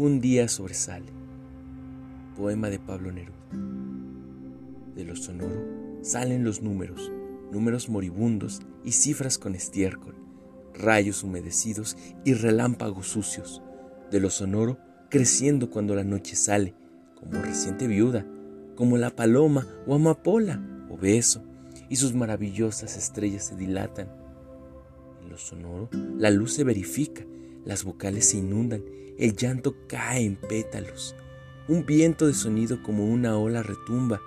Un día sobresale. Poema de Pablo Neruda. De lo sonoro salen los números, números moribundos y cifras con estiércol, rayos humedecidos y relámpagos sucios. De lo sonoro creciendo cuando la noche sale, como reciente viuda, como la paloma o amapola o beso, y sus maravillosas estrellas se dilatan. En lo sonoro la luz se verifica, las vocales se inundan el llanto cae en pétalos. Un viento de sonido como una ola retumba,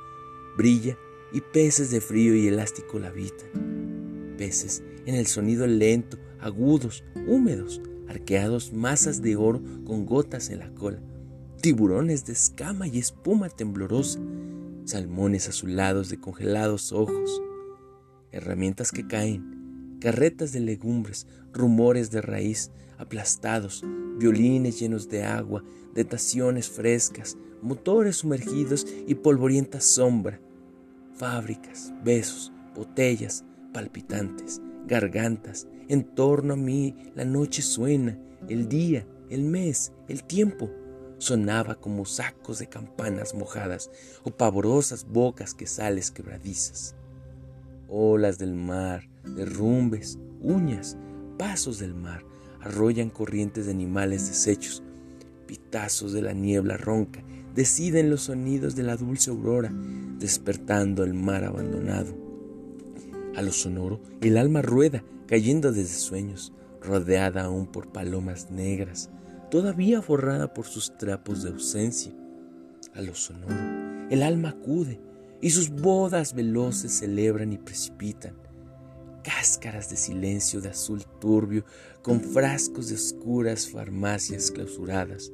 brilla y peces de frío y elástico la habitan. Peces en el sonido lento, agudos, húmedos, arqueados masas de oro con gotas en la cola. Tiburones de escama y espuma temblorosa, salmones azulados de congelados ojos. Herramientas que caen, carretas de legumbres, rumores de raíz, aplastados, violines llenos de agua, detaciones frescas, motores sumergidos y polvorienta sombra, fábricas, besos, botellas, palpitantes, gargantas, en torno a mí la noche suena, el día, el mes, el tiempo, sonaba como sacos de campanas mojadas o pavorosas bocas que sales quebradizas. Olas del mar, derrumbes, uñas, pasos del mar, arrollan corrientes de animales deshechos. Pitazos de la niebla ronca deciden los sonidos de la dulce aurora, despertando el mar abandonado. A lo sonoro, el alma rueda, cayendo desde sueños, rodeada aún por palomas negras, todavía forrada por sus trapos de ausencia. A lo sonoro, el alma acude, y sus bodas veloces celebran y precipitan. Cáscaras de silencio de azul turbio con frascos de oscuras farmacias clausuradas,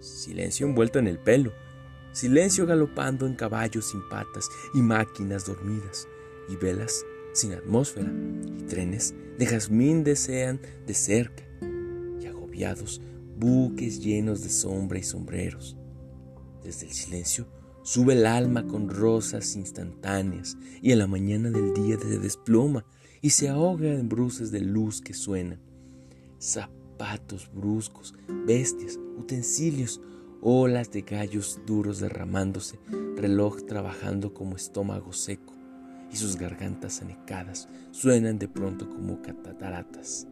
silencio envuelto en el pelo, silencio galopando en caballos sin patas y máquinas dormidas, y velas sin atmósfera, y trenes de jazmín desean de cerca, y agobiados buques llenos de sombra y sombreros. Desde el silencio sube el alma con rosas instantáneas, y en la mañana del día se desploma y se ahoga en bruces de luz que suenan. Zapatos bruscos, bestias, utensilios, olas de gallos duros derramándose, reloj trabajando como estómago seco, y sus gargantas anecadas suenan de pronto como cataratas.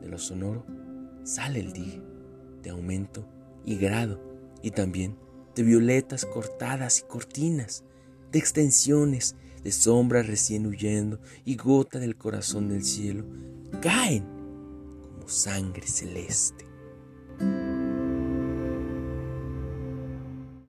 De lo sonoro sale el día, de aumento y grado, y también de violetas cortadas y cortinas, de extensiones de sombra recién huyendo y gota del corazón del cielo, caen como sangre celeste.